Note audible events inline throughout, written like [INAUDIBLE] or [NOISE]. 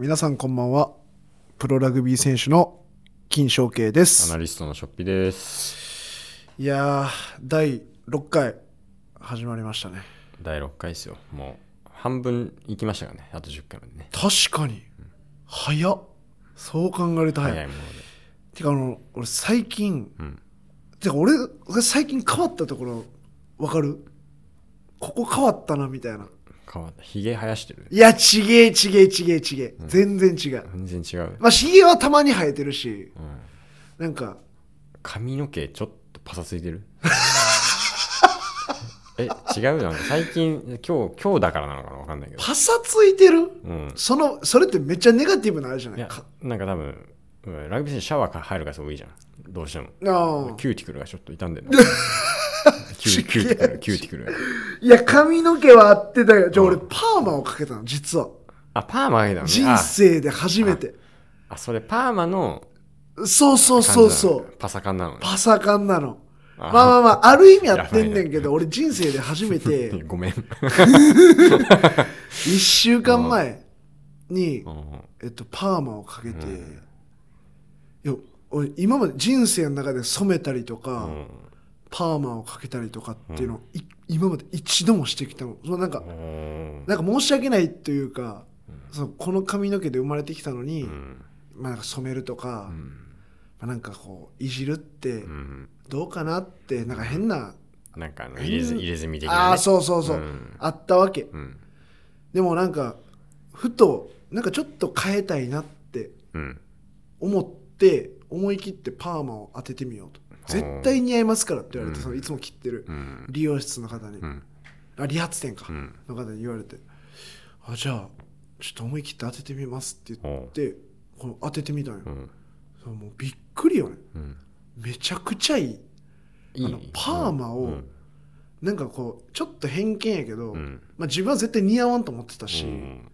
皆さんこんばんはプロラグビー選手の金正慶でアすナリストのショッピです。いやー第6回始まりましたね第6回ですよ。もう半分いきましたからね。あと10回までね。確かに早っそう考えると早い早いもので。てかあの俺最近うん。てか俺が最近変わったところわかる？ここ変わったなみたいな変わった。ひげ生やしてる？いやちげえちげえちげえちげえ、全然違う全然違う。まあひげはたまに生えてるしうん。なんか髪の毛ちょっとパサついてる？[LAUGHS] え、違うなんか最近、今日、今日だからなのかな？わかんないけど。パサついてる？うん。そのそれってめっちゃネガティブなあれじゃない？いやか、なんか多分、うんラグビー選手シャワーとか入る回数多いじゃん。どうしても。ああキューティクルがちょっと傷んでる。[LAUGHS] キューキューティクル、キューティクルが。いや髪の毛はあってたよ。じゃあ俺うんパーマをかけたの実は。あ、パーマがいいだね。人あ生で初めて。あ、それパーマのそうそうそうそう。パサ感なのね。パサカンなの。あまあまあまあ [LAUGHS] ある意味やってんねんけど俺人生で初めて。[LAUGHS] ごめん。[LAUGHS] 1週間前にうん。えっとパーマをかけて。いや俺今まで人生の中で染めたりとかパーマをかけたりとかっていうのをい今まで一度もしてきたのそのなんかうん。なんか申し訳ないというか、そのこの髪の毛で生まれてきたのに、うん。まあ、染めるとか、うん。まあ、なんかこういじるってうん。どうかなってなんか変な、なんかあの入れず入れ墨的あな、ね。あそうそうそう、うん。あったわけ。うん。でもなんかふとなんかちょっと変えたいなってうん。思って思い切ってパーマを当ててみようと絶対似合いますからって言われて、うん。そのいつも切ってるうん。理容室の方に、うん。あ理髪店か、うん。の方に言われて。あじゃあちょっと思い切って当ててみますって言ってこの当ててみたんよ、うん。そうもうびっくりよね。うん。めちゃくちゃいい。あのパーマをうん。なんかこうちょっと偏見やけど、うん。まあ、自分は絶対似合わんと思ってたし、うん。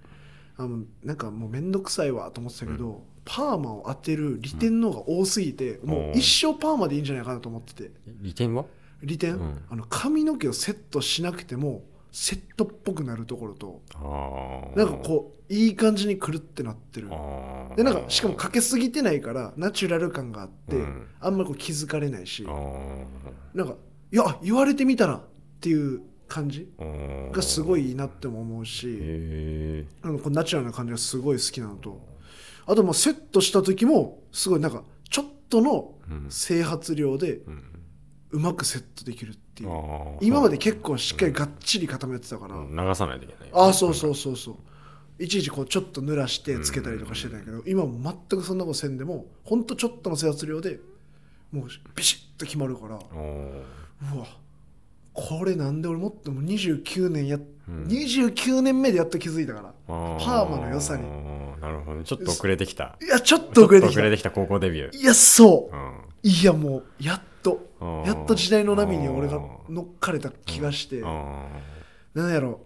あのなんかもうめんどくさいわと思ってたけど、パーマを当てる利点の方が多すぎて、もう一生パーマでいいんじゃないかなと思ってて。利点は？利点、うん。あの髪の毛をセットしなくてもセットっぽくなるところと。なんかこういい感じにくるってなってる。でなんかしかもかけすぎてないからナチュラル感があって、うん。あんまりこう気づかれないしあなんかいや言われてみたらっていう感じー。がすごいいいなっても思うし。あのこうナチュラルな感じがすごい好きなのとあとまあセットした時もすごいなんかちょっとのうん。整髪量でうまくセットできるっていう。今まで結構しっかりがっちり固めてたから、うん。流さないといけない。ああそうそうそうそう。いちいちこうちょっと濡らしてつけたりとかしてたんやけど、今も全くそんなことせんでもほんとちょっとの整髪量でもうビシッと決まるから。うわこれなんで俺もっともう29年や、うん。29年目でやっと気づいたから。パーマの良さに。なるほどね。ちょっと遅れてきた。いやちょっと遅れてきちょっと遅たれてきた高校デビュー。いやそう。うん。いやもうやっと。やっと時代の波に俺が乗っかれた気がして。あなんやろ。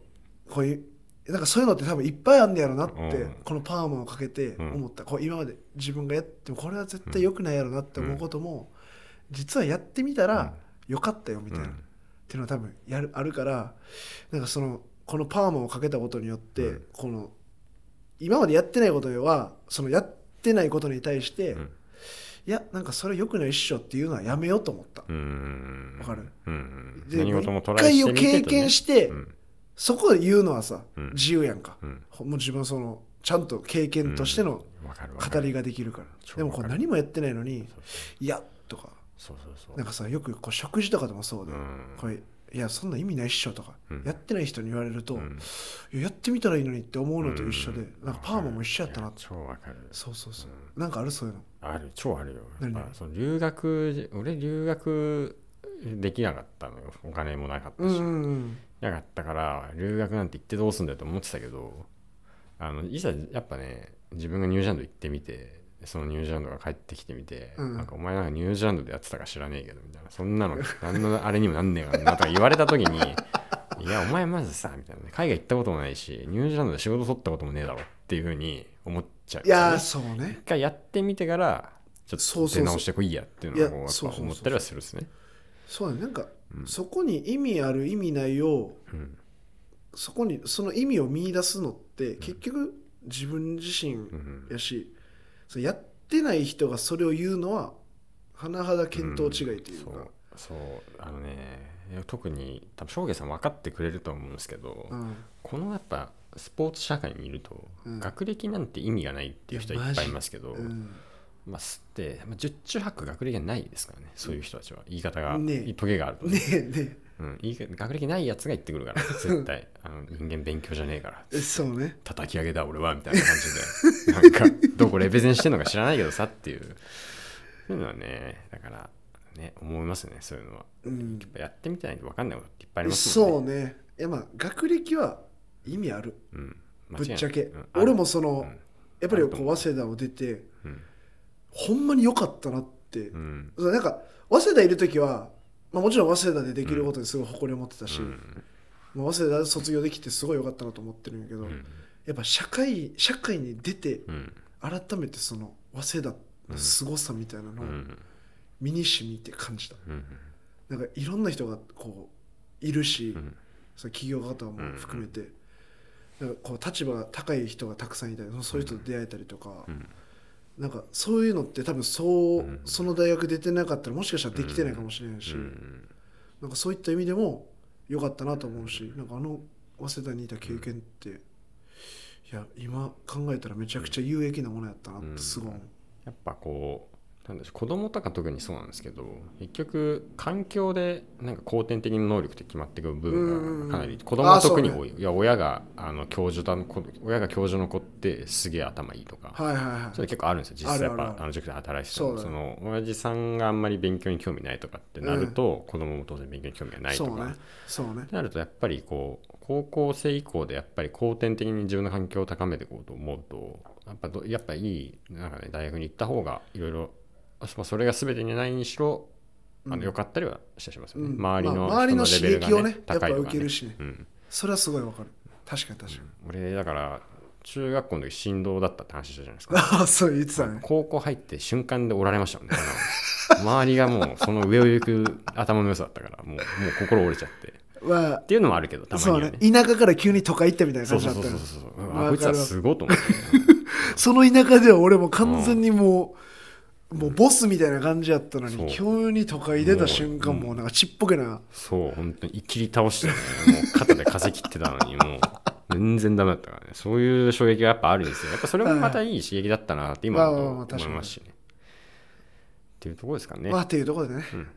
こういうなんかそういうのって多分いっぱいあんねやろなって、うん。このパーマをかけて思った、こう今まで自分がやってもこれは絶対良くないやろなって思うことも、実はやってみたら良かったよみたいな、うん。っていうのは多分やるあるからなんかそのこのパーマをかけたことによって、うん。この今までやってないことではそのやってないことに対して、うん。いやなんかそれ良くないっしょっていうのはやめようと思った。わかる？うん。で何事もト一回を経験して、うん。そこで言うのはさ、うん。自由やんか、もう自分はそのちゃんと経験としての語りができるから、超でもこうわかる。何もやってないのに「いや」とか。そうそうそう。なんかさよくこう食事とかでもそうで、うん。これいやそんな意味ないっしょとか、うん。やってない人に言われると、うん。いややってみたらいいのにって思うのと一緒で、うんなんかパーマも一緒やったなって。い超わかる。そうそうそう、なんかあるそういうの。ある。超あるよ。何？やっぱその留学俺留学できなかったのよ。お金もなかったし、うんうんうん。なかったから留学なんて行ってどうすんだよと思ってたけどあのいざやっぱね自分がニュージーランド行ってみてそのニュージーランドが帰ってきてみて、うん。なんかお前なんかニュージーランドでやってたか知らねえけどみたいな。そんなの [LAUGHS] 何のあれにもなんねえからな。とか言われた時に [LAUGHS] いやお前まずさみたいな。海外行ったこともないしニュージーランドで仕事取ったこともねえだろっていうふうに思っちゃう、いやーそうね。一回やってみてからちょっそうそうそうと出直してこいやっていうのをやっいやそうそうそう。ぱ思ったりはするですね。そうだね。なんか、うん。そこに意味ある意味ないをうん。そこにその意味を見出すのって結局自分自身うんやし、そうやってない人がそれを言うのは甚だ見当違いというか、そうそうあのね特に多分翔平さん分かってくれると思うんですけど、うん。このやっぱスポーツ社会にいると、うん。学歴なんて意味がないっていう人はいっぱいいますけど、うん。まあ、すって、まあ、十中八九学歴がないですからねそういう人たちは。言い方が、ねえ。トゲがあるとね。ねえねうん、言い方学歴ないやつが言ってくるから [LAUGHS] 絶対。あの人間勉強じゃねえから。えそうね。叩き上げだ俺はみたいな感じで。[LAUGHS] なんかどこレベゼンしてんのか知らないけどさっていう。そういうのはねだからね思いますねそういうのは。うん。やっぱやってみたいと分かんないこといっぱいありますもんね。そうね。いやまあ学歴は意味ある。うん、ぶっちゃけ、うん。俺もその、うん。やっぱりこう。早稲田を出てうん。ほんまに良かったなって、うん。そうなんか早稲田いる時は、まあ、もちろん早稲田でできることにすごい誇りを持ってたし、うん。まあ、早稲田で卒業できてすごい良かったなと思ってるんやけど、うん。やっぱ社会社会に出てうん。改めてその早稲田の凄さみたいなのをうん。身にしみて感じた、うん。なんかいろんな人がこういるし、うん。その企業方も含めて、なんかこう立場が高い人がたくさんいたりそういう人と出会えたりとか、うんなんかそういうのって多分そう、うん。その大学出てなかったらもしかしたらできてないかもしれないし、うん。なんかそういった意味でも良かったなと思うしなんかあの早稲田にいた経験って、いや今考えたらめちゃくちゃ有益なものやったなってすごいやっぱこうなんでしょう子供とか特にそうなんですけど結局環境でなんか後天的な能力って決まっていく部分がかなり子供は特に多い、いや親があの教授だの子親が教授の子ってすげえ頭いいとか、はいはいはいそれ結構あるんですよ。実際やっぱあの塾で働いててもその親父さんがあんまり勉強に興味ないとかってなると、子供も当然勉強に興味がないとか、そうね。そうね。ってなるとやっぱりこう高校生以降でやっぱり後天的に自分の環境を高めていこうと思うとやっぱどやっぱいいなんか、ね、大学に行った方がいろいろまあそれが全てにないにしろあの良かったりはししますよね、うん。周りのまあ周りの刺激をね高いとか、やっぱ受けるしね。うん、それはすごいわかる。確かに確かに、俺だから中学校の時振動だったって話したじゃないですか。[LAUGHS] ああそう言ってたね。高校入って瞬間でおられましたもんね。周りがもうその上を行く頭の良さだったからもうもう心折れちゃって。まっていうのもあるけどたまにはね。そうね。田舎から急に都会行ったみたいなそ感じだったうそうそうよそうそうわかるあこいつはすごいと思って、[LAUGHS] その田舎では俺も完全にもう、もうボスみたいな感じやったのに急に都会出た瞬間もうなんかちっぽけな、そう本当にいきり倒して、ね、もう肩で風切ってたのに [LAUGHS] もう全然ダメだったからね。そういう衝撃がやっぱあるんですよ。やっぱそれもまたいい刺激だったなって今思いますしね。っていうところですかね、まあっていうところでね、うん。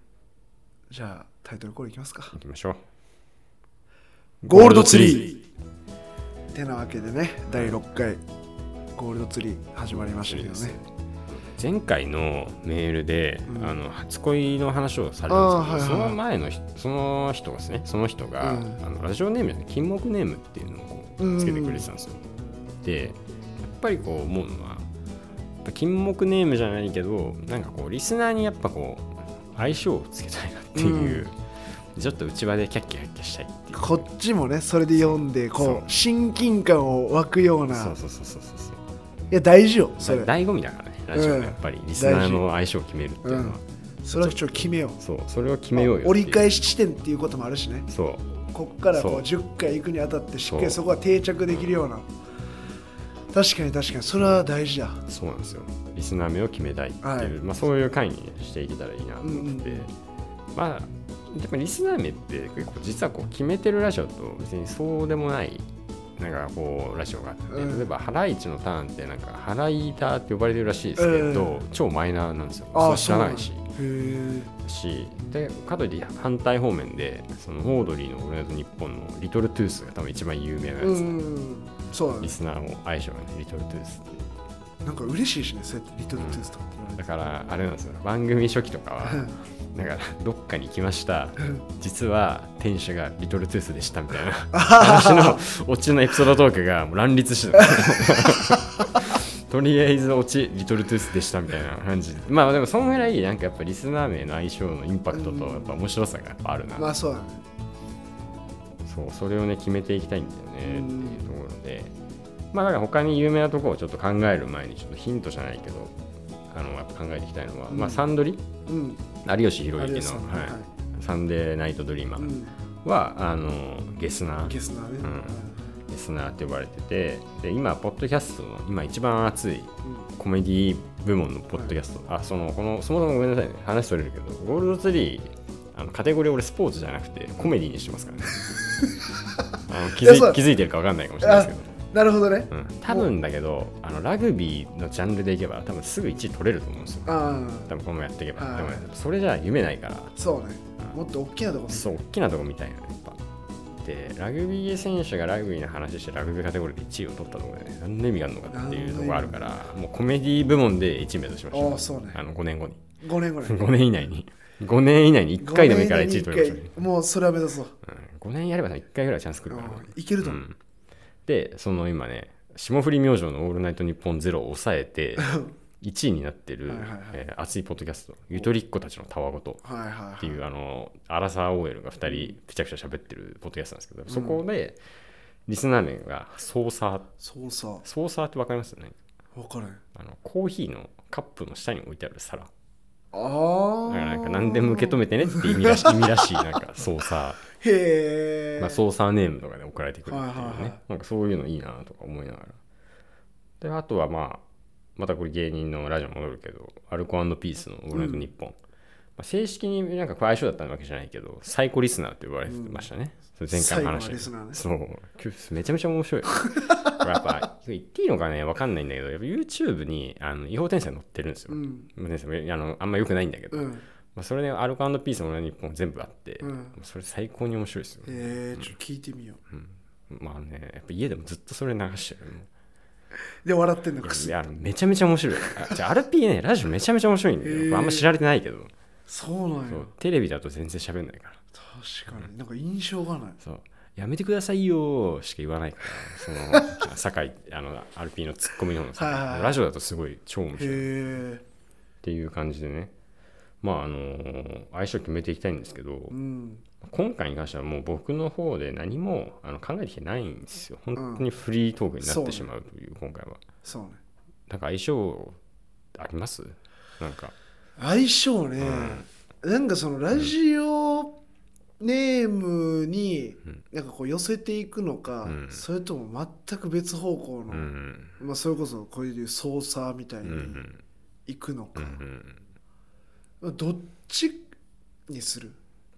じゃあタイトルコールいきますか。行きましょう。ゴールドツリー。てなわけでね第6回ゴールドツリー始まりましたけどね前回のメールで、うん。あの初恋の話をされたんですけど、はいはいはい。その前の人その人がですねその人が、うん。あのラジオネームじゃない金木ネームっていうのをつけてくれてたんですよ、でやっぱりこう思うのは金木ネームじゃないけどなんかこうリスナーにやっぱこう相性をつけたいなっていう、ちょっと内輪でキャッキャッキャしたいっていう。こっちもねそれで読んでこう親近感を湧くような。そうそうそうそうそういや大事よそれ。醍醐味だからねラジオのやっぱりリスナーの相性を決めるっていうのは、それはちょっと決めよう。そう。それを決めようよ折り返し地点っていうこともあるしね。そう。こっからこう。そう10回行くにあたってしっかりそこは定着できるような。確かに確かに。それは大事だ。そうなんですよ。リスナー名を決めたいっていう、はい。まあ、そういう回にしていけたらいいなと思って、うんうん。まあでもリスナー名って結構実はこう決めてるラジオと別にそうでもないなんかこうラジオがあって、うん。例えばハライチのターンってなんかハライターって呼ばれてるらしいですけど、超マイナーなんですよ。知らないし。しでかといって反対方面でそのオードリーの「俺と日本のリトルトゥースが多分一番有名なやつ、うん。そうだね。リスナーの相性がねリトルトゥースっていうなんか嬉しいしねそうやってリトルトゥースとかってだからあれなんですよ番組初期とかは言わだからどっかに来ました。実は店主がリトルトゥースでしたみたいな。話のオチのエピソードトークがもう乱立してた。[LAUGHS] とりあえずオチリトルトゥースでしたみたいな感じ。まあでもそんぐらいなんかやっぱリスナー名の相性のインパクトとやっぱ面白さがやっぱあるな、まあそうだね。そうそれをね決めていきたいんだよねっていうとまあだから他に有名なところをちょっと考える前にちょっとヒントじゃないけどあのやっぱ考えていきたいのは、うん。まあサンドリ？うん。有吉弘行の、はい。はい。サンデーナイトドリーマーうん。は、あのゲスナー。ゲスナーね。うん。リスナーって呼ばれててで今ポッドキャストの今一番熱いコメディ部門のポッドキャスト、あそのこのそもそもごめんなさいね。話それるけどゴールドツリーあのカテゴリー俺スポーツじゃなくてコメディにしてますからね。[LAUGHS] あの気づ気づいてるか分かんないかもしれないですけどなるほどね。うん、多分だけどあのラグビーのジャンルでいけば多分すぐ1位取れると思うんですよ。あ多分このままやっていけば。はいでもねそれじゃ夢ないから。あそうね。もっと大きなところそう大きなとこみたいなやっぱでラグビー選手がラグビーの話してラグビーカテゴリーで1位を取ったところでね何の意味があるのかっていうところあるからもうコメディ部門で1位目指しましょうああそうね。あの5年後に。5年後ね。[LAUGHS] 5年以内に。5年以内に1回でもいいから1位取りましょう、五年に一回もうそれは目指そう。うん、5年やれば1回ぐらいチャンス来るから、ああいけると思う、うんでその今ね霜降り明星の「オールナイトニッポンゼロを抑えて [LAUGHS] 1位になってるはいはいはい。えー熱いポッドキャスト「ゆとりっ子たちのたわごと」はいはいはい。っていうあのアラサー OL が2人ぺちゃくちゃ喋ってるポッドキャストなんですけど、そこでリスナー名がソーサー。そうさソーサーって分かります？よね分からん。あのコーヒーのカップの下に置いてある皿。だああからなんか何でも受け止めてねって意味らし [LAUGHS] 意味らしいなんかソーサへえ、ー、まあ、ソーサーネームとかで送られてくる。っていうね、はいはいはい。なんかそういうのいいなとか思いながら。であとはまあまたこれ芸人のラジオ戻るけどアルコピースの「オールナイトニッポン」まあ、正式になんか相性だったわけじゃないけどサイコリスナーって呼ばれてましたね、それ前回の話そう。めちゃめちゃ面白い [LAUGHS] これやっぱ言っていいのかねわかんないんだけどやっぱ YouTube にあの違法転生載ってるんですよ、うん。まあのあんま良くないんだけど、うん。まあ、それでアルコピースのオールナイトニッポン全部あって、うん。それ最高に面白いですよ、えー、ちょっと聞いてみよまあねやっぱ家でもずっとそれ流してるもううで笑ってんのくすいやめちゃめちゃ面白い。あじゃあ RP ねラジオめちゃめちゃ面白いんだよ、へー。あんま知られてないけど。そうなんや。テレビだと全然喋んないから。確かに。なんか印象がない。そうやめてくださいよしか言わないからその [LAUGHS] 酒井あの RP のツッコミの方のさはいラジオだとすごい超面へ白い。っえ。ていう感じでね。まああの相性決めていきたいんですけどうん。今回に関してはもう僕の方で何もあの考えてきてないんですよ。本当にフリートークになってしまうという今回は。そうね。なんか相性あります？なんか。相性ね、なんかそのラジオネームにうん。なんかこう寄せていくのか、うん。それとも全く別方向の、うん。まあ、それこそこういう操作みたいにん行くのか、うんうん。どっちにする？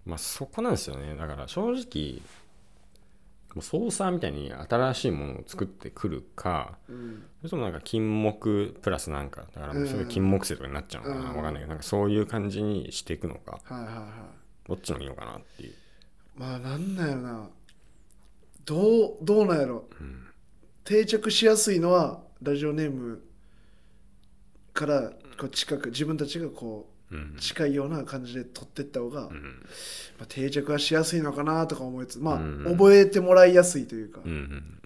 まあそこなんですよね。だから正直もう操作みたいに新しいものを作ってくるかうん。それともなんか金木プラスなんかだからそれ金木犀とかになっちゃうのかな、うん。わかんないけどなんかそういう感じにしていくのか。はいはいはいどっちのがいいのかなっていう、まあなんなんやろな。どうどうなんやろ。うん定着しやすいのはラジオネームからこう近く自分たちがこう近いような感じで取っていった方が、まうんあ、定着はしやすいのかなとか思いつつまあ、うん。覚えてもらいやすいというか、っうんうん。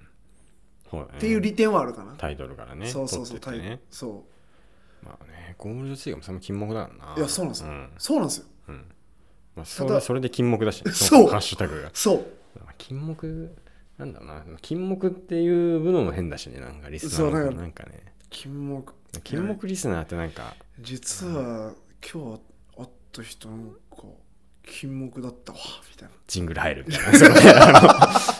そうだねていう利点はあるかな、タイトルからね。そうそうそう、タイそまあねゴールドツリーがその金木だからな。いやそうなんですよ。そうなんですよ。うんまあ、それそれで金木だし、ね、[LAUGHS] そう。ハッシュタグが。そう。まあ金木なんだろうな。金木っていう部のも変だしね。なんかリスナーのなんかなんかね。金木。金木リスナーってなんか。実は今日会った人金木だったわみたいな。ジングル入るみたいな。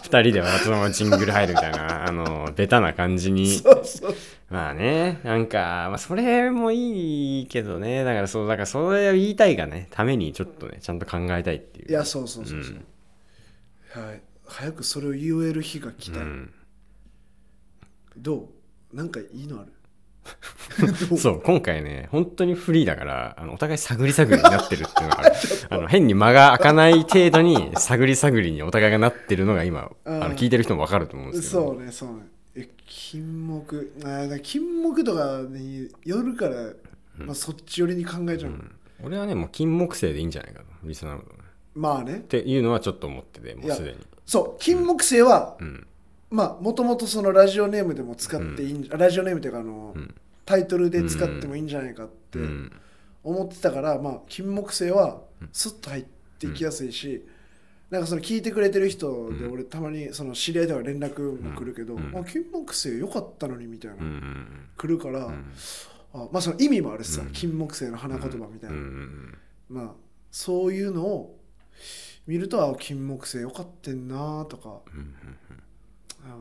二人ではそのままジングル入るみたいなあのベタな感じに。そうそうまあねなんか、まあ、それもいいけどね。だからそうだからそれを言いたいがねためにちょっとねちゃんと考えたいっていう。いやそうそうそうそう、はい。早くそれを言える日が来たい、うん。どう？なんかいいのある？そう、今回ね、本当にフリーだから、あのお互い探り探りになってるっていうのがある。[LAUGHS] あの変に間が開かない程度に探り探りにお互いがなってるのが今、あうん。の聞いてる人もわかると思うんですけど。そうねそうね。え金木あ金木とかによるから、まあ、そっち寄りに考えちゃう、うん。俺はね、もう金木犀でいいんじゃないかと、リスナーのまあね。っていうのはちょっと思ってて、もうすでに。そう金木犀は、うん。まあもともとそのラジオネームでも使っていいんじゃ、ラジオネームというかあの、うん。タイトルで使ってもいいんじゃないかってうん。思ってたから、まあ金木犀はスッと入っていきやすいし、なんかその聞いてくれてる人で俺たまにその知り合いでは連絡も来るけど、うん。あ金木犀良かったのにみたいな、うん。うん来るから、うん。あまあその意味もあるしさ、うん。金木犀の花言葉みたいな、うん。うん。まあそういうのを見るとあ金木犀良かってんなとか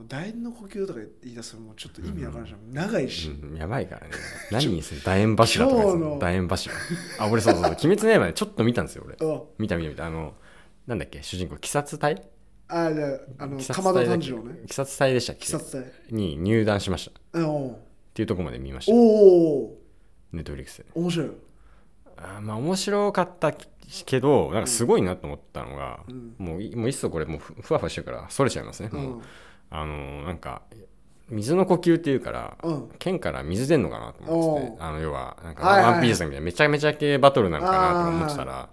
楕円の呼吸とか言い出すともうちょっと意味わからん。し、長いし、うん、やばいからね。何にする？楕円柱とか楕円柱。あ俺そうそうそう。[LAUGHS] 鬼滅の刃でちょっと見たんですよ俺。あ見た見た見た。あのなんだっけ？主人公鬼殺隊？あじゃああの鬼田隊治郎ね。鬼殺隊でしたっけ？鬼殺隊。に入団しました。っていうところまで見ました。おおネットフリックスで。面白い。よあーまあ面白かったけどなんかすごいなと思ったのが、うん。もういもういっそこれもうふふわふわしてるからそれちゃいますね、もうあのーなんか水の呼吸っていうから、うん。剣から水出んのかなと思っててあの要はなんかワンピースみたいなめちゃめちゃ系バトルなのかなと思ってたら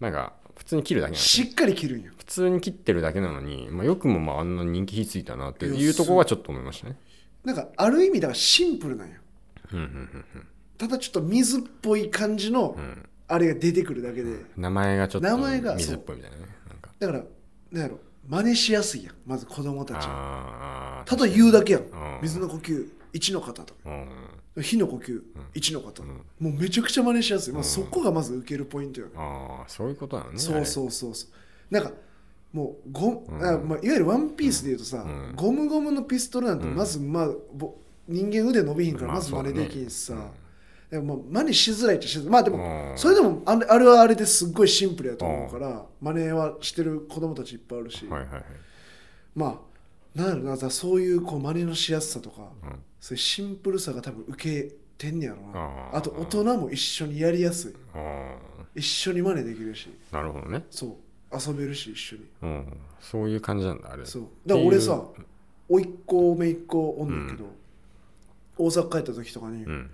なんか普通に切るだけしっかり切るんよ普通に切ってるだけなのに、まあ、よくもまああんな人気火ついたなっていうところはちょっと思いましたね。なんかある意味だからシンプルなんようんうんうんただちょっと水っぽい感じのうん。うんあれが出てくるだけで、名前がちょっと水っぽいみたいなねだからなんやろ真似しやすいやん。まず子供たちはただ言うだけやん。うん水の呼吸1の方と火の呼吸1の方、もうめちゃくちゃ真似しやすい、まあ、そこがまず受けるポイントよね、ああそういうことなのね。そうそうそうそう。なんかもうゴ、うん。あまあ、いわゆるワンピースで言うとさ、うん。ゴムゴムのピストルなんてまず、まあぼ人間腕伸びひんからまあまず真似できんしさ、そうだねでもまあ真似しづらいっちゃしづらい。まあでもうん。それでもあれあれはあれですっごいシンプルやと思うから真似はしてる子供たちいっぱいあるし、うんはいはいはい。まあなんやろなそういうこう真似のしやすさとか、うん。そういうシンプルさが多分受けてんねやろな。あと大人も一緒にやりやすい。あ一緒に真似できるし。あなるほどね。そう。遊べるし一緒に。うん。そういう感じなんだあれ。そう。だから俺さ甥っ子姪っ子おんねんけど、大阪帰った時とかにうん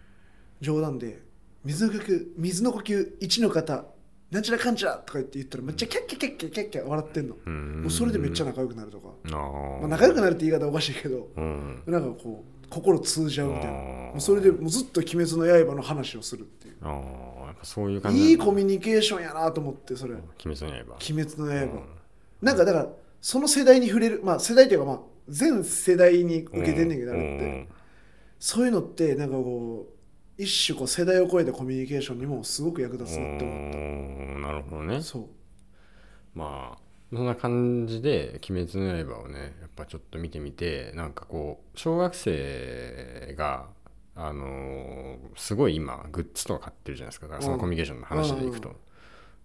冗談で「水の呼吸水の呼吸1の方なんちゃらかんちゃら」とか言って言ったらめっちゃキャッキャキャッキャキャッキャ笑ってんの、うん。もうそれでめっちゃ仲良くなるとか、あまあ、あ仲良くなるって言い方おかしいけどうん。なんかこう心通じ合うみたいな。もうそれでもうずっと「鬼滅の刃」の話をするっていう。ああやっぱそういう感じいいコミュュニケーションやなと思ってそれ「鬼鬼滅の刃。滅の刃」うん。なんかだからその世代に触れるまあ世代っていうかまあ全世代に受けてんねんけどあれって。そういうのってなんかこう一種こう世代を超えたコミュニケーションにもすごく役立つなって思っうんなるほどね。たそう。まあ。そんな感じで「鬼滅の刃」をねやっぱちょっと見てみてなんかこう小学生があのーすごい今グッズとか買ってるじゃないですか。だからそのコミュニケーションの話でいくと、うん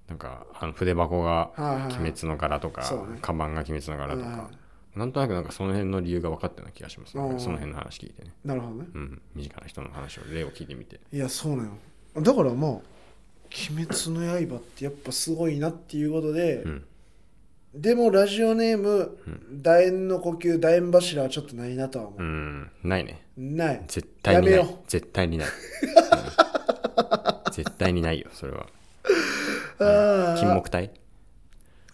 なんかあの筆箱がはいはいはい。鬼滅の柄とか、そうね。カバンが鬼滅の柄とか、はなんとなくなんかその辺の理由が分かったような気がします、ねうんその辺の話聞いてね、いなるほどね。うん、身近な人の話を例を聞いてみて。いやそうなのだからまあ「鬼滅の刃」ってやっぱすごいなっていうことで、うん。でもラジオネーム「楕円の呼吸楕円柱」はちょっとないなとは思う、うん。ないね。ない。絶対にない。やめよ絶対にない、[LAUGHS] うん。絶対にないよそれは。あ金木体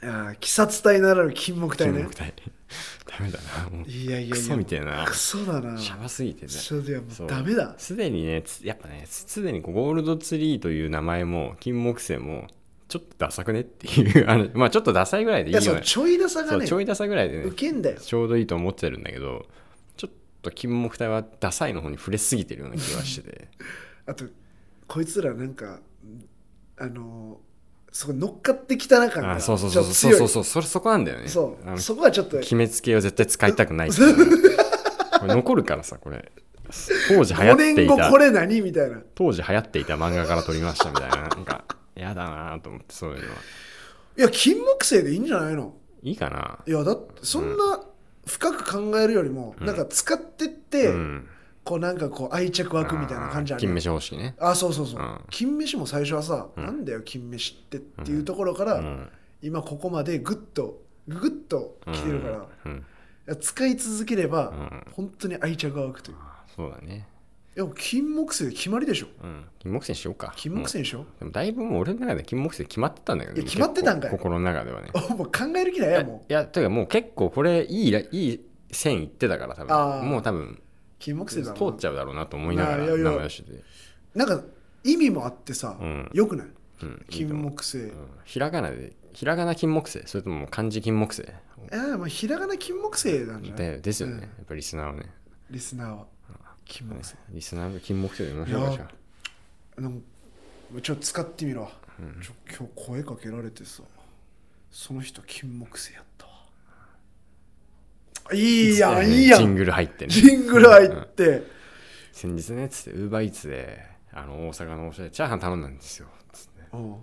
あー鬼殺隊ならぬ金木隊ね。金木体 [LAUGHS] ダメだなもう。いやいやいやクソみたいな。クソだな。シャバすぎてね。それではもそう。うダメだ。すでにねつやっぱねすでにゴールドツリーという名前も金木犀もちょっとダサくねっていう [LAUGHS] あのまあちょっとダサいぐらいでいいよね。いやそうちょいダサがねちょいダサぐらいでねウケんだよ。ちょうどいいと思ってるんだけどちょっと金木体はダサいの方に触れすぎてるような気がしてて。[LAUGHS] あとこいつらなんかあのーそこ乗っかってきたな感があそうそうそうそう。そうそうそれそこなんだよね。そう。そこはちょっと決めつけを絶対使いたくない [LAUGHS] これ残るからさこれ。当時流行5っていた。年後これ何みたいな。当時流行っていた漫画から撮りましたみたいな。なんかやだなと思ってそういうのは。いや金木犀でいいんじゃないの？いいかな。いやだってそんな深く考えるよりも、なんか使ってって、うんこうなんかこう愛着湧くみたいな感じある金飯方式ね。あそうそうそう、うん。金飯も最初はさ、なんだよ金飯ってっていうところから、うん。今ここまでグッとグッと来てるから、うん。使い続ければ、ん。本当に愛着が湧くという。そうだね。いや金木犀で決まりでしょ。うん。金木犀にしようか。金木犀もでしょう。でもだいぶもう俺の中で金木犀決まってたんだけどねいや決まってたんかい？結構心の中ではね。[LAUGHS] あもう考える気ないやもう。いやというかもう結構これいいらいい線いってたから多あー。分もう多分金木犀だ通なっちゃうだろうなと思いながらいやいや。名前出しててなんか意味もあってさ、うん。よくない？うんいい金と思う。木犀。うん。ひらがなでひらがな金木犀。それとも漢字金木犀。えー、まあひらがな金木犀なんじゃないでですよね、うん。やっぱりリスナーはね。リスナーは金木犀。リスナーが金木犀で読みましょうかいやじゃなんちょっと使ってみろ、ちょ今日声かけられてさ。その人金木犀やった。わいいやんいいやん。ジングル入ってね。ジングル入って、先日ねつってウーバーイーツであの大阪のおしゃれチャーハン頼んだんですよ。つって。う。ん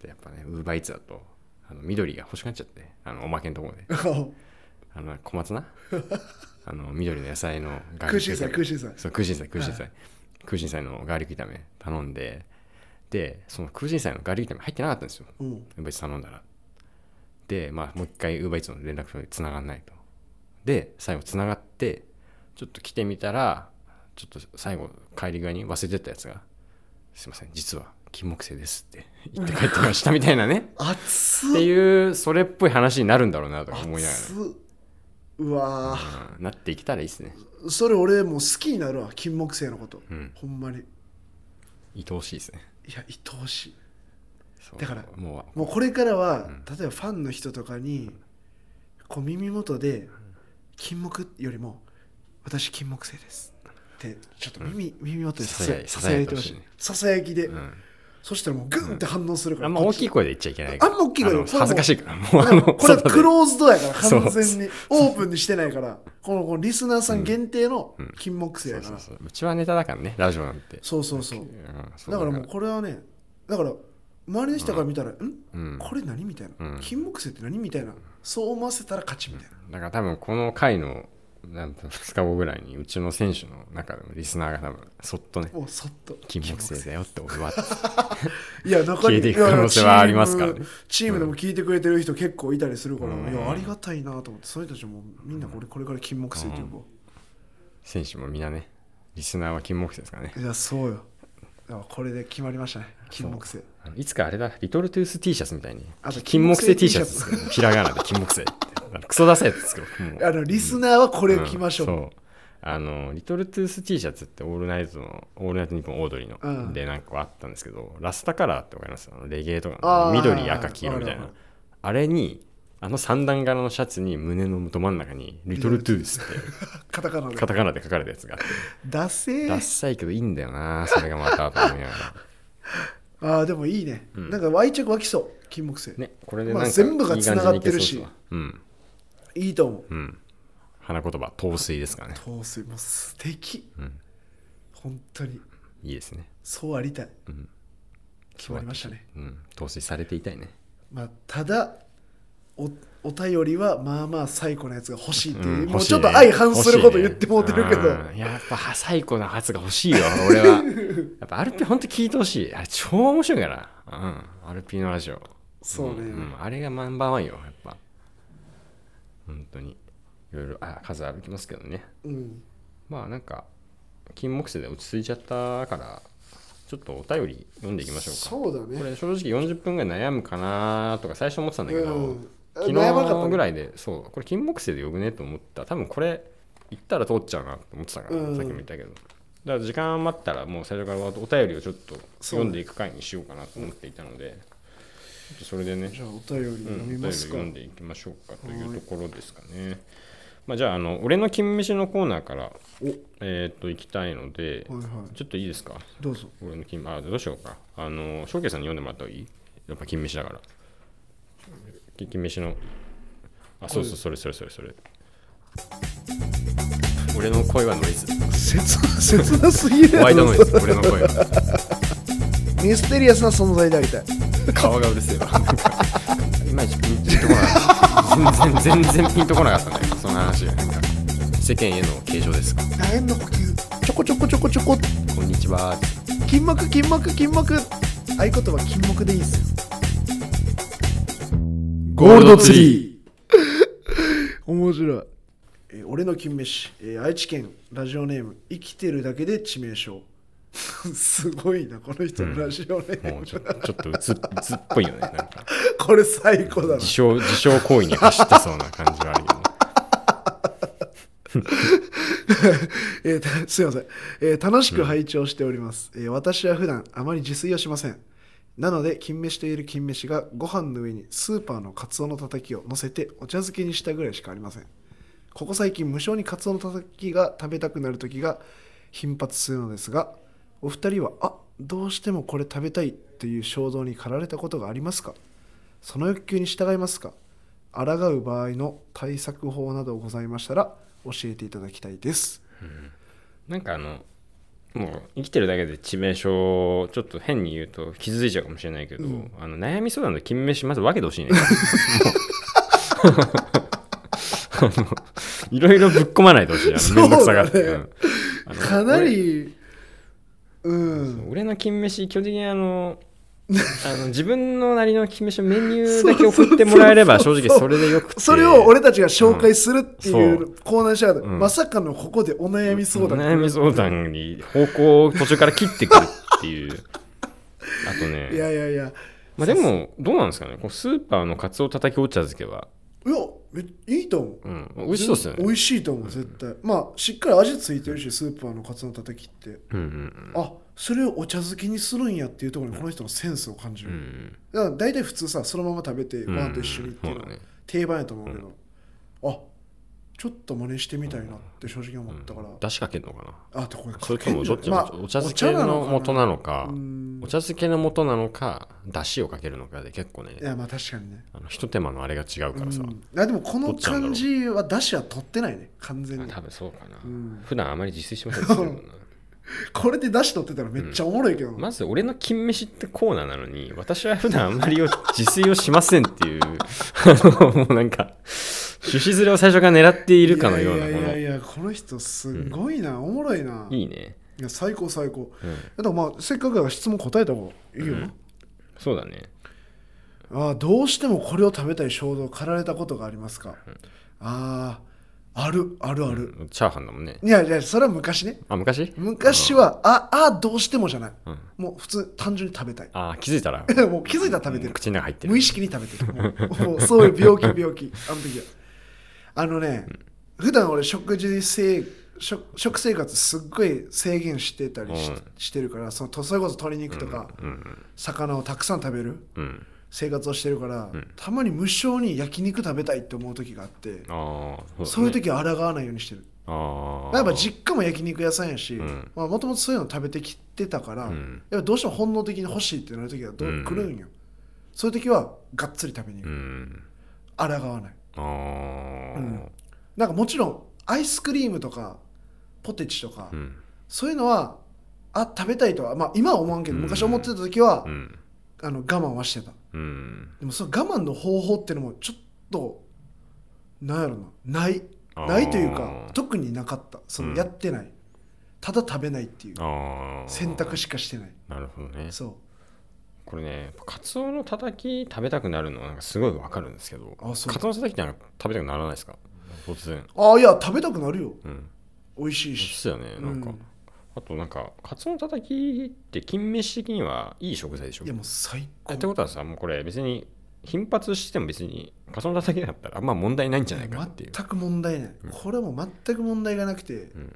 でやっぱねウーバーイーツだとあの緑が欲しくなっちゃってあのおまけのところで。[LAUGHS] あの小松菜？[LAUGHS] あの緑の野菜のガーリック空心菜。空心菜そう空心菜空心菜、空心菜のガーリック炒め頼んででその空心菜のガーリック炒め入ってなかったんですよ。うん。ウーバーイーツ頼んだら。でまあもう一回ウーバーイーツの連絡先で繋がんないとで最後繋がってちょっと来てみたらちょっと最後帰り際に忘れてったやつが「すいません実は金木犀です」って言って帰ってましたみたいなね。[LAUGHS] 熱っ。ていうそれっぽい話になるんだろうなとか思いなが熱っ。うわら、うんなっていけたらいいっすね。ーそれ俺もう好きになるわ金木犀のこと、うん。ほんまに。愛おしいですね。いや愛おしい。だからももうこれからは、うん。例えばファンの人とかにこう耳元で金木よりも私金木犀ですってちょっと耳,、耳元でささやさやいてほしい。ささやいてほしい。ねささやきで、う、うん、そしたらもうグンって反応するから、あんま大きい声で言っちゃいけない。あんま大きい声で。恥ずかしいから。もうあのこれはクローズドやから完全に。オープンにしてないから。このこのリスナーさん限定のうん。金木犀やから、そうちはネタだからねラジオなんて。そうそうそう。だから。もうこれはねだから周りの人から見たら、ん？うん。これ何みたいな、うん。金木犀って何みたいなそう思わせたら勝ちみたいな、だから多分この回のなんと2日後ぐらいにうちの選手の中でもリスナーが多分そっとねもうそっと。金木犀だよって俺は [LAUGHS] いや中に消えていく可能性はありますからね。チームチームでも聞いてくれてる人結構いたりするから、うん。いやありがたいなと思ってその人たちもみんなこれこれから金木犀って呼ぼう、選手もみんなねリスナーは金木犀ですからね。いやそうよ。だからこれで決まりましたね金木犀。いつかあれだリトルトゥース T シャツみたいに。あと金木犀 T シャツひらがなで金木犀って。クソダサいやつ作ろう。[LAUGHS] あのリスナーはこれ着ましょう、ん。そう。あのリトルトゥース T シャツってオールナイトのオールナイトニッポンオードリーの、うん。でなんかあったんですけどラスタカラーってわかります？あのレゲエとか緑赤黄色みたいな。あれにあの三段柄のシャツに胸のど真ん中にリトルトゥースって [LAUGHS] カタカナで。カタカナで書かれたやつがあって。ダセダッーサいけどいいんだよなそれがまたと思いながら [LAUGHS] ああでもいいね、うん。なんか愛着湧きそう金木犀、ねこれでまあ全部がいい感じにいけそうん。いいと思う。うん。花言葉陶水ですからね。陶水もう素敵。うん。本当に。いいですね。そうありたい。うん。決まりましたね。うん。陶水されていたいね。まあただおお便りはまあまあ最古のやつが欲しいっていう、うんもうちょっと相反すること言ってもうてるけど、やっぱ最高のやつが欲しいよ俺は。[LAUGHS] やっぱアルピ本当聞いてほしい。あれ超面白いから。うん。アルピのラジオ。そうね。ん。ん。あれがナンバーワンよやっぱ。本当に。いろいろあ数歩きますけどね。うん。まあなんか金木犀で落ち着いちゃったからちょっとお便り読んでいきましょうか。そうだね。これ正直40分ぐらい悩むかなとか最初思ってたんだけど、うん昨日ぐらいでそう。これ金木犀で呼ぶねと思った。多分これ言ったら通っちゃうなと思ってたから、うん。さっきも言ったけど。だから時間余ったらもう最初からお便りをちょっと読んでいく回にしようかなと思っていたのでそれでね。じゃあお便りうん、読お便りみますか、読んでいきましょうかというところですかね。まあ、じゃああの俺の金飯のコーナーからえーっと行きたいので、はいはい。ちょっといいですか？どうぞ。俺の金あどうしようか。あの翔慶さんに読んでもらった方がいい？やっぱ金飯だからき金飯の。あそうそうそれそれそれそれ。俺の声はノイズ。切切なすぎるホワイトノイズ俺の声は。ミステリアスな存在でありたい。顔がうるせえわ。なんかいまいちピンとこなかった全然全然ピンとこなかったね。その話がなんか。世間への継承ですか。楕円の呼吸。ちょこちょこちょこちょこ。こんにちは。金木金木金木合言葉金木でいいっすよゴールドツリー。面白い、えー俺の金飯、えー愛知県ラジオネーム生きてるだけで致命傷。[LAUGHS] すごいなこの人のラジオネーム、もうちょちょっとうつうつっぽいよねなんか。[LAUGHS] これ最高だな。自傷自傷行為に走ってそうな感じはあるよね [LAUGHS] えーたすいません、えー楽しく拝聴しております、えー私は普段あまり自炊をしませんなので金飯といえる金飯がご飯の上にスーパーのカツオのたたきを乗せてお茶漬けにしたぐらいしかありません。ここ最近無性にカツオのたたきが食べたくなる時が頻発するのですがお二人はあどうしてもこれ食べたいという衝動に駆られたことがありますか？その欲求に従いますか？抗う場合の対策法などございましたら教えていただきたいです。なんかあのもう生きてるだけで致命傷をちょっと変に言うと傷ついちゃうかもしれないけど、うん。あの悩み相談の金飯まず分けてほしいね。[LAUGHS] いろいろぶっ込まないでほしいあのめんどくさがって、ねうん。かな俺りうん。俺の金飯基本的にあの [LAUGHS] あの自分のなりの金飯のメニューだけ送ってもらえれば正直それでよくて。それを俺たちが紹介するっていうん。うコーナーにしたら、うん。まさかのここでお悩み相談。お悩み相談に方向を途中から切ってくるっていう。[LAUGHS] あとね。いやいやいや。まあ、でもどうなんですかね？こうスーパーのカツオたたきお茶漬けは、いやめいいと思う。うん、美味しそうですよね。美味しいと思う絶対。まあしっかり味ついてるしスーパーのカツのたたきって。うんうん。あそれをお茶漬けにするんやっていうところにこの人のセンスを感じる、うん。うんだから大体普通さそのまま食べてうん。ご飯と一緒にっていうのは定番やと思うけど、あちょっと真似してみたいなって正直思ったから、出汁かけるのかな？あとこれそれともどっち、まあお茶漬けの元なのかうん。お茶漬けの元なのか出汁をかけるのかで結構ねいやまあ確かにね。あのひと手間のあれが違うからさ、うん。あでもこの感じは出汁は取ってないね完全に。多分そうかな、うん。普段あまり自炊しません [LAUGHS] けどな [LAUGHS] これで出汁取ってたらめっちゃおもろいけどな、まず俺の金飯ってコーナーなのに私は普段あんまり自炊をしませんっていう [LAUGHS] あのもうなんか趣旨ずれを最初から狙っているかのようないやいやいこやこの。人すごいな、おもろいな。のいいね、いや最高最高。うん、だからまあせっかくだから質問答えた方がいいよな、そうだね。ああどうしてもこれを食べたい衝動を駆られたことがありますか、あああるあるある、うんチャーハンだもんね。いやいやそれは昔ね。あ昔？昔はああどうしてもじゃない、うん。もう普通単純に食べたい。あ気づいたら？[LAUGHS] もう気づいたら食べてる。口の中入ってる。無意識に食べてる。もうもうそういう病気病気。[LAUGHS] あの時は。あのね、普段俺食事生食食生活すっごい制限してたりし,、うん。してるからそのとそれこそ鶏肉とか、うん魚をたくさん食べる。うんうん生活をしてるから、ん。たまに無性に焼肉食べたいって思う時があってそういう時時は抗わないようにしてる。やっぱ実家も焼肉屋さんやしん。もともとそういうの食べてきてたから、うん。やっぱどうしても本能的に欲しいってなる時はどううん。来るんよ、そういう時はがっつり食べに行く、うん。抗わない。うん。なんかもちろんアイスクリームとかポテチとか、うん。そういうのはあ食べたいとは、まあ、今は思わんけどうん。昔思ってた時は、うん。あの我慢はしてたうん。でもその我慢の方法っていうのもちょっとなんやろな。ない。ないというか特になかった。そうん。のやってない、ただ食べないっていう。選択しかしてない。なるほどね。そこれねカツオのたたき食べたくなるのはなんかすごいわかるんですけどあそう。カツオのたたきって食べたくならないですか？突然。うああいや食べたくなるよ。うん。美味しいでしすよねなんか、うんあとなんかカツオのたたきって金飯的にはいい食材でしょ？いやもう最高。えってことはさもうこれ別に頻発しても別にカツオのたたきだったらあんま問題ないんじゃないかっていう。全く問題ない、これはもう全く問題がなくて、ん。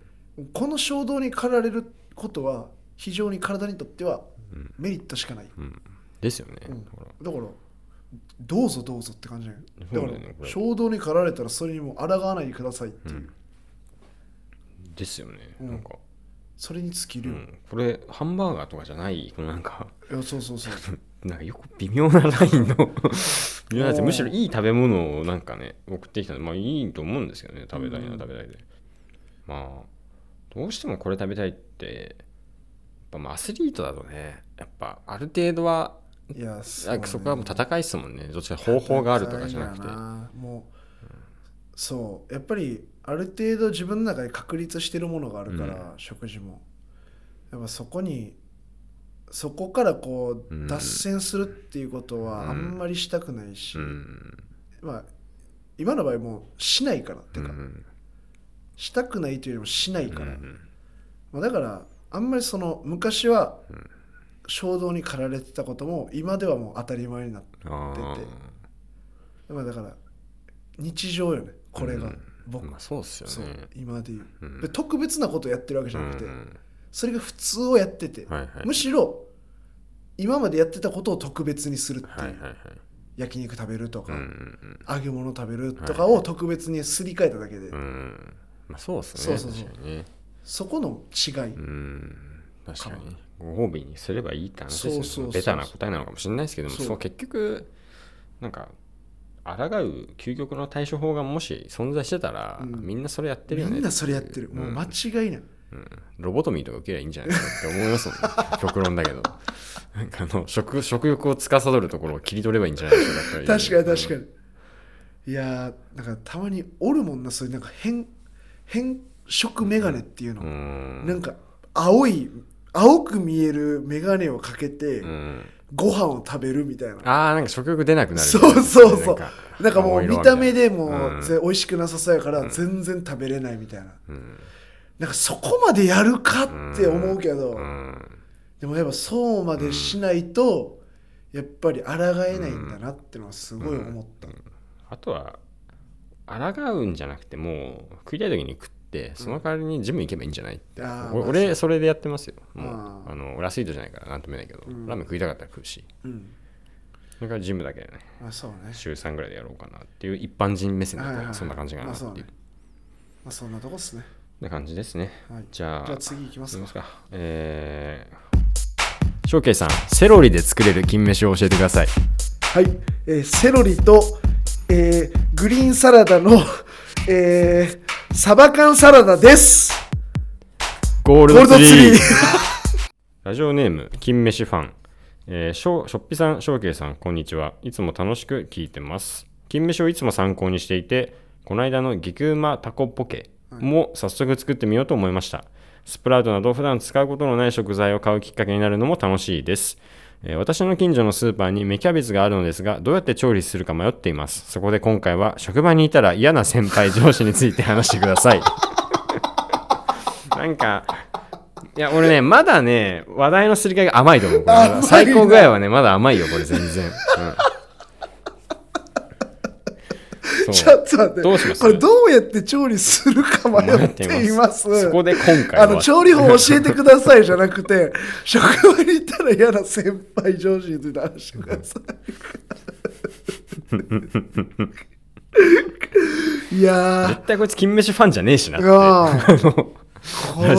この衝動に駆られることは非常に体にとってはうん。メリットしかない、うん。ですよね、うん。だから。どうぞどうぞって感じだね。衝動に駆られたらそれにも抗わないでくださいっていう、うん。ですよね、うん。なんか、それに尽きるよ、うん、これハンバーガーとかじゃない？このなんかいやそうそうそう。[LAUGHS] なんかよく微妙なラインの。微妙なやむしろいい食べ物をなんかね送ってきたの。まあいいと思うんですけどね食べたいなうん。食べたいで、まあどうしてもこれ食べたいってやっぱまあアスリートだとねやっぱある程度はいやそなんかそこはもう戦いっすもんね。どっちか方法があるとかじゃなくて。もう、そう。やっぱりある程度自分の中で確立してるものがあるから、食事も。やっぱそこにそこからこう、うん。脱線するっていうことはあんまりしたくないし、うん。まあ今の場合もうしないからっていうか、うん。したくないというよりもしないから、うんまあ、だからあんまりその昔は衝動に駆られてたことも今ではもう当たり前になってあー。まあだから日常よねこれが、うん僕、まあそうっすよそうね今で。言う、特別なことをやってるわけじゃなくて、うんそれが普通をやってて、はいはいむしろ今までやってたことを特別にするっていう、はいはいはい。焼肉食べるとか、うんうん揚げ物食べるとかを特別にすり替えただけで、うん。うんまあそうっすね。そうそうそう。確かにね。そこの違い、うん。確かに。ご褒美にすればいいって話ですよね。そうそうそうそう。ベタな答えなのかもしれないですけどもそう。そう結局なんか抗う究極の対処法がもし存在してたら、みんなそれやってるよね。みんなそれやってる。もう間違いない、うん、ロボトミーとか受けりゃいいんじゃないかって思いますもん。ね [LAUGHS] 極論だけど。なんかあの食食欲を司るところを切り取ればいいんじゃないですかだったら確かに確かに、いやーなんかたまにおるもんなそういうなんか変変色眼鏡っていうの、にうん。なんか青い青く見える眼鏡をかけてうんご飯を食べるみたいな、ああなんか食欲出なくなるそうそうそう。なんかもう見た目でもうん。ぜ美味しくなさそうやから全然食べれないみたいな、うん。なんかそこまでやるかって思うけど、うん。でもやっぱそうまでしないと、やっぱり抗えないんだなってのはすごい思った、あとは抗うんじゃなくてもう食いたい時に食ってその代わりにジム行けばいいんじゃない？って、おあーまあ俺それでやってますよ。もうあの俺アスリートじゃないからなんとも言えないけど、ラーメン食いたかったら食うし。うん。それからジムだけね。あそうね。週3ぐらいでやろうかなっていう一般人目線だはいはいはい。とそんな感じかなっていう。まあそうね。まあそんなとこっすね。な感じですね、はい。じゃあ次行きますか。行きますか。えー、翔慶さんセロリで作れる金飯を教えてください。はい、えーセロリと、えーグリーンサラダの、えーサバ缶サラダですゴールドドツリー [LAUGHS] ラジオネーム金飯ファンえー、しょうしょっぴさん、しょうけいさん、こんにちは。いつも楽しく聞いてます。金飯をいつも参考にしていて、この間の激うまタコポケも早速作ってみようと思いました。スプラウトなど普段使うことのない食材を買うきっかけになるのも楽しいです。えー私の近所のスーパーに芽キャベツがあるのですが、どうやって調理するか迷っています。そこで今回は職場にいたら嫌な先輩上司について話してください。[LAUGHS] なんか、いや、俺ね、まだね、話題のすり替えが甘いと思う。最高具合はね、まだ甘いよ、これ全然。うん、ちょっと待って。どうします？これどうやって調理するか迷っています。そこで今回は。あの調理法教えてくださいじゃなくて [LAUGHS] 職場に行ったら嫌な先輩上司について話してください。いや絶対こいつ金飯ファンじゃねえしなって。こ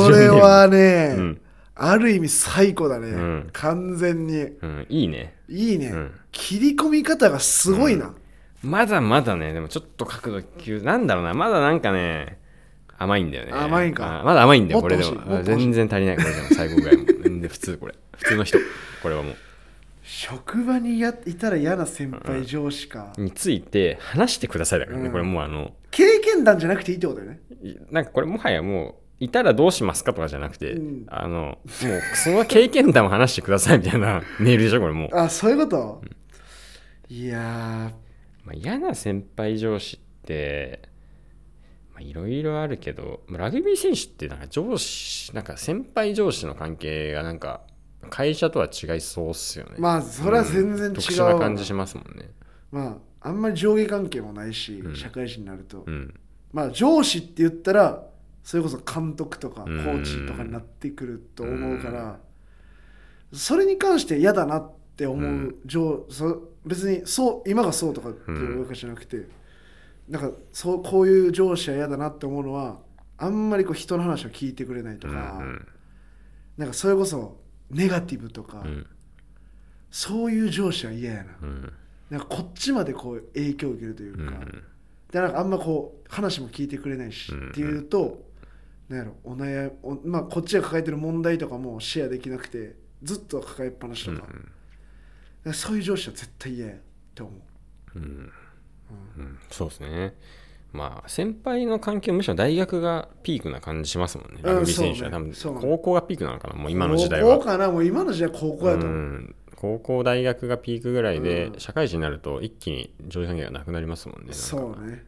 れはね、うん。ある意味最高だね、ん。完全に。うん、いいね。いいね、ん。切り込み方がすごいな、まだまだね、でもちょっと角度急、なんだろうな、まだなんかね、甘いんだよね。甘いんかあまだ甘いんだよ、これでも。全然足りない、これでも最後ぐらいも。[LAUGHS] 全然普通、これ。普通の人。これはも職場にやいたら嫌な先輩上司か、う。について話してくださいだからね、うんこれもうあの、経験談じゃなくていいってことだよねいなんかこれもはやもう、いたらどうしますかとかじゃなくて、うんあの、もうその経験談を話してくださいみたいなメールでしょ、これもう。あそういうこと、いやまあ、嫌な先輩上司って、まあいろいろあるけど、まあラグビー選手ってなんか上司、なんか先輩上司の関係がなんか会社とは違いそうっすよね。ーまあそれは全然違うわ、特殊な感じしますもんね。まああんまり上下関係もないし、ん社会人になると、うん。まあ上司って言ったらそれこそ監督とかコうんーチとかになってくると思うから、それに関して嫌だなって思う、上そ別にそう今がそうとかっていうわけじゃなくて、なんかそうこういう上司は嫌だなって思うのはあんまりこう人の話を聞いてくれないとうんか、なんかそれこそネガティブとか、うん。そういう上司は嫌やな。うん。なんかこっちまでこう影響を受けるというか、うんでなんかあんまこう話も聞いてくれないし、うんっていうとなんやろお悩おまあこっちが抱えてる問題とかもシェアできなくてずっと抱えっぱなしとか,、そういう上司は絶対嫌やって思う。うん。そうですね。まあ先輩の関係むしろ大学がピークな感じしますもんね。うんラグビー選手は、多分高校がピークなのかな、もう今の時代は。高校。かなもう今の時代高校やと思う、うん。高校大学がピークぐらいで、うん。社会人になると一気に上下関係がなくなりますもんね。なんか。そうね、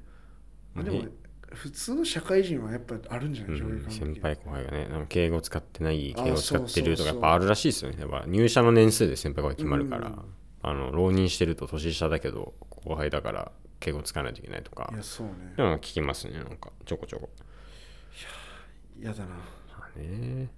まあ、でもね普通の社会人はやっぱあるんじゃない、うん先輩後輩がねなんか敬語使ってないあ敬語使ってるとかやっぱあるらしいですよね。やっぱ入社の年数で先輩後輩決まるから、うん。あの浪人してると年下だけど後輩だから敬語使わないといけないとか。いやそうね。聞きますねなんかちょこちょこ。嫌だな。まあね。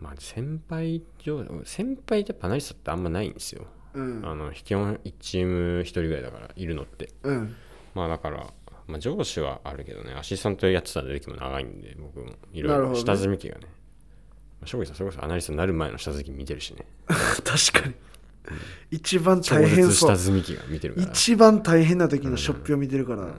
まあ先輩上先輩ってやっぱアナリストってあんまないんですよ。うん。あの基本1チーム1人ぐらいだからいるのって。うん。まあだから、まあ、上司はあるけどね、アシスタントやってた歴も長いんで、僕もいろいろ。下積み期がね。まあ、翔平さん、それこそアナリストになる前の下積み見てるしね。[LAUGHS] 確かに。一番超大変そう。絶下積み木が見てるから。一番大変な時のショッピを見てるから、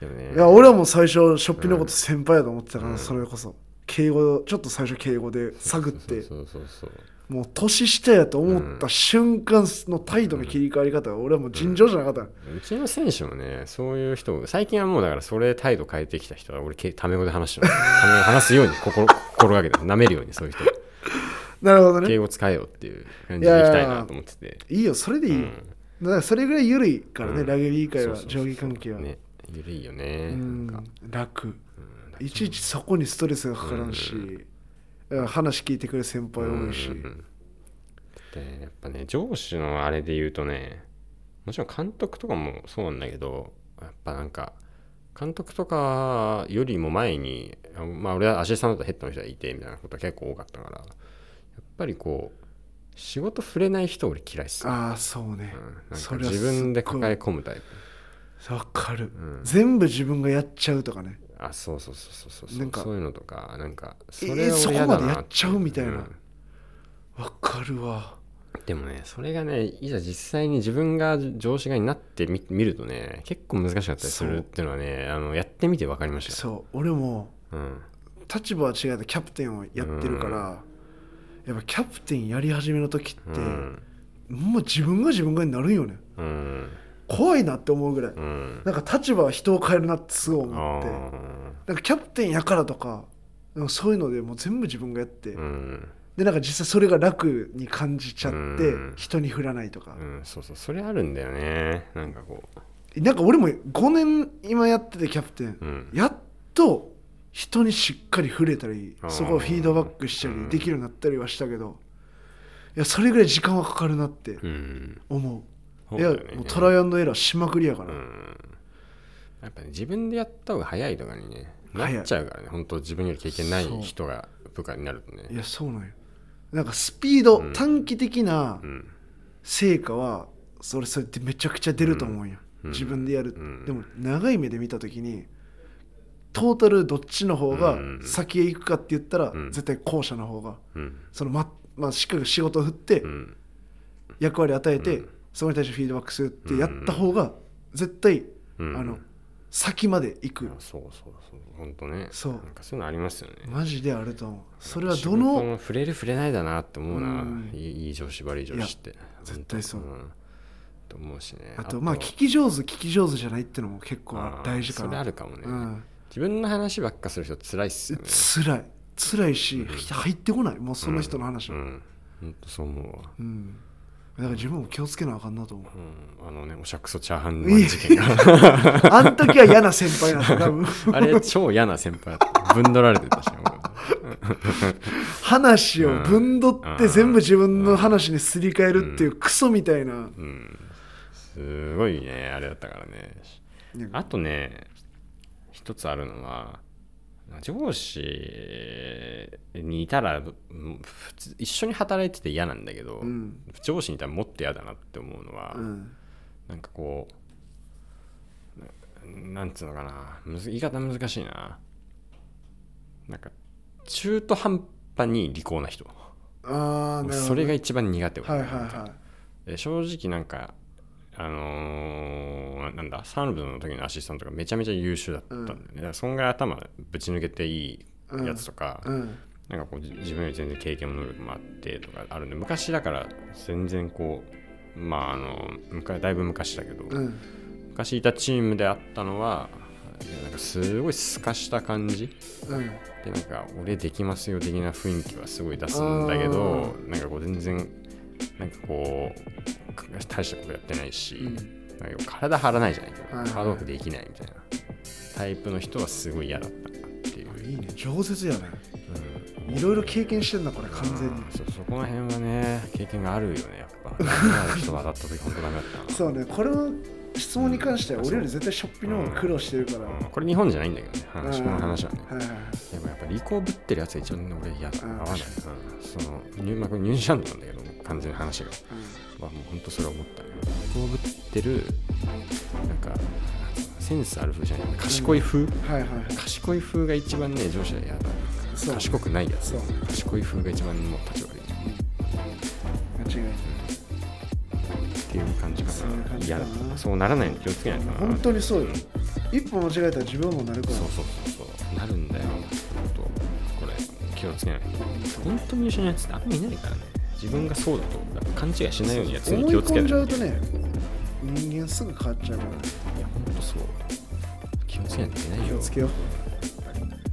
でもね。いや俺はもう最初ショッピのこと先輩だと思ってたから、それこそ。敬語ちょっと最初敬語で探って。そうそうそうもう年下やと思った瞬間の態度の切り替わり方が俺はもう尋常じゃなかった、うちの選手もねそういう人最近はもうだからそれ態度変えてきた人は俺けタメ語で話してで [LAUGHS] 話すように心心がけて舐めるようにそういう人。なるほどね。敬語使えよっていう感じでいきたいなと思ってて。いいよそれでいい。よ、うん。だからそれぐらい緩いからね、うん。ラグビー界は上下関係は。ねゆるいよね楽。いちいちそこにストレスがかからんし、うん話聞いてくれる先輩多いし、うんうんでやっぱね上司のあれで言うとねもちろん監督とかもそうなんだけどやっぱなんか監督とかよりも前にあまあ俺はアシスタントとヘッドの人がいてみたいなことが結構多かったからやっぱりこう仕事触れない人俺嫌いっす、ああそうね、うん、自分で抱え込むタイプ。わかる、ん。全部自分がやっちゃうとかねあそうそうそうそうそう。そうなんかそういうのとかなんかそえれはそこまでやっちゃうみたいな。うん。わかるわ。でもねそれがねいざ実際に自分が上司側になってみ見るとね結構難しかったりするっていうのはねあのやってみて分かりました。よ、そう。俺もうん、立場は違うとキャプテンをやってるから、やっぱキャプテンやり始めの時って、うん。もう自分が自分がになるんよね。うん怖いなって思うぐらい、うん。なんか立場は人を変えるなってすごい思あって。なんかキャプテンやからとかなんかそういうのでもう全部自分がやって、ーうん。でなんか実際それが楽に感じちゃって、うん。人に振らないとか。う、ん。そうそう。それあるんだよね。なんかこなんか俺も5年今やっててキャプテン、やっと人にしっかり触れたりそこをフィードバックしたうん。りできるようになったりはしたけどいやそれぐらい時間はかかるなってうん。思う、いやもうトライアンドエラーしまくりやから、うん。やっぱね自分でやった方が早いとかにねなっちゃうからね。本当自分より経験ない人が部下になるといねやそうなんよ。なんかスピード、うん。短期的なうん。成果はそれそれってめちゃくちゃ出ると思うんよ、うん。自分でやる、うん。でも長い目で見た時にトータルどっちの方がうん。先へ行くかって言ったら、うん。絶対後者の方がうん。そのままあ、しっかり仕事を振ってうん。役割与えて、うんそこに対してフィードバックするってやった方が絶対、うん。あの先まで行く、そうそうそう。本当ね。そう。なんかそういうのありますよね。マジであると思う。それはどのの触れる触れないだなって思うな、うん。いいいい上司悪い上司って。絶対そう。と思うしね。あとまあ聞き上手聞き上手じゃないってのも結構大事かな。それあるかもね、うん、自分の話ばっかする人辛いっすよね。辛い。辛いし、入ってこない。もうその人の話は、うん。本当そう思うわ。うんだから自分も気をつけなあかんなと思う。うん、あのねおしゃくそチャーハンマン事件があん時は嫌な先輩なんだ。多 [LAUGHS] 分あれ超嫌な先輩。だったぶんどられてたしも。話をぶんどってうん全部自分の話にすり替えるっていうクソみたいな、う、うん、すごいねあれだったからね。ねあとね一つあるのは上司にいたら一緒に働いてて嫌なんだけど、うん。上司にいたらもっと嫌だなって思うのは、うん。なんかこうななんつうのかな言い方難しいな。なんか中途半端に利口な人。ああなそれが一番苦手俺はいはいはで正直なんかあのーなんだサンルブの時のアシスタントがめちゃめちゃ優秀だったんだよね、だからそんぐらい頭ぶち抜けていいやつとか、いうん。なんかこうじ自分より全然経験も能力もあってとかあるんで昔だから全然こうまああの昔だいぶ昔だけど、うん。昔いたチームであったのはなんかすごいすかした感じうん。でなんか俺できますよ的な雰囲気はすごい出すんだけどなんかこう全然なんかこう大したことやってないし、うん。なんか体張らないじゃないけど、ハードワークできないみたいなタイプの人はすごい嫌だったなっていう、いいね。饒舌やね。うん。いろいろ経験してんだこれ完全に。うんそうそこら辺はね経験があるよねやっぱ。[LAUGHS] 人が当たった時本当ダメだったなそうねこれは質問に関しては俺より絶対ショッピングの方が苦労してるから、うん。これ日本じゃないんだけどね話この話はね。はいでもやっぱ利口ぶってるやつが一番俺嫌だ。うん。合わない、うん、そのニュ,、まあ、これニュージーランドなんだけど完全に話が、まあ、もう本当それは思ったね。利口ぶってるなんかセンスある風じゃない？賢い風、うんはいはいはい。賢い風が一番ね上司は嫌だ。賢くないやつ。そう。賢い風が一番もう立ち悪い間違いない。っていう感じかな。感じかな。そうならないように気をつけないとな。本当にそうよ。一歩間違えたら自分もなるから。そうそうそうそう。なるんだよ。本当これ気をつけないと。本当に一緒のやつってあんまりいないからね自分がそうだと勘違いしないようにやつに気をつけない込んじゃうとね人間すぐ変わっちゃうから。いや本当そう。気をつけないといけないよ。気をつけよ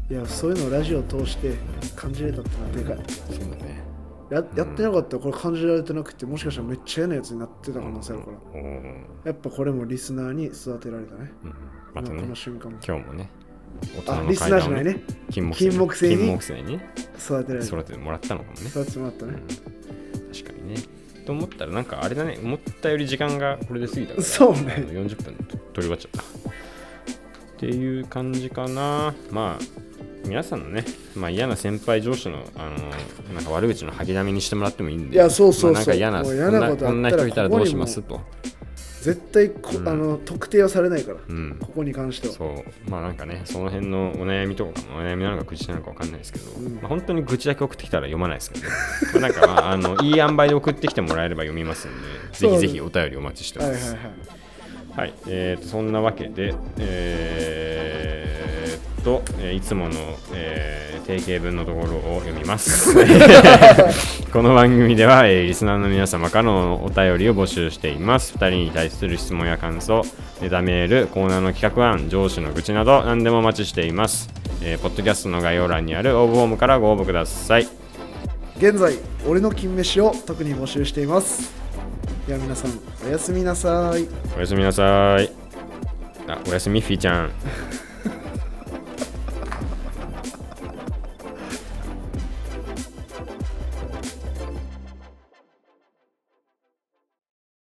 う。いやそういうのをラジオを通して感じれたってのはでかい。そうだね。ややってなかったらこれ感じられてなくてもしかしたらめっちゃ嫌なやつになってた可能性あるから。おーやっぱこれもリスナーに育てられたね。うん。またね今この瞬間も。今日もね大あリスナーじゃないね。金木金木犀に金木犀に育てられた。育ててもらったのかもね。育ててもらったね。確かにねと思ったらなんかあれだね。思ったより時間がこれで過ぎたから。そうね。40分。と取り終わっちゃった。っていう感じかな。まあ皆さんのね、まあ、嫌な先輩上司のあのなんか悪口の吐きだめにしてもらってもいいんで。いやそうそうそう。まあなんか嫌なこんな人いたらどうします？と絶対こ、うん。あの特定はされないからうん。ここに関しては。そう。まあなんかねその辺のお悩みとかもお悩みなのか愚痴なのか分かんないですけど、うん。まあ、本当に愚痴だけ送ってきたら読まないですけどね。[LAUGHS] まあなんかまああのいい塩梅で送ってきてもらえれば読みますんで [LAUGHS] ぜひぜひお便りお待ちしてます。はいはいえー、とそんなわけで、えー、っと、えーいつもの、えー定型文のところを読みます。[LAUGHS] この番組では、えーリスナーの皆様からのお便りを募集しています。2人に対する質問や感想、ネタメール、コーナーの企画案、上司の愚痴など何でもお待ちしています。えーポッドキャストの概要欄にある応募フォームからご応募ください。現在俺の金飯を特に募集していますでは皆さんおやすみなさいおやすみなさい。あ、おやすみ、フィーちゃん。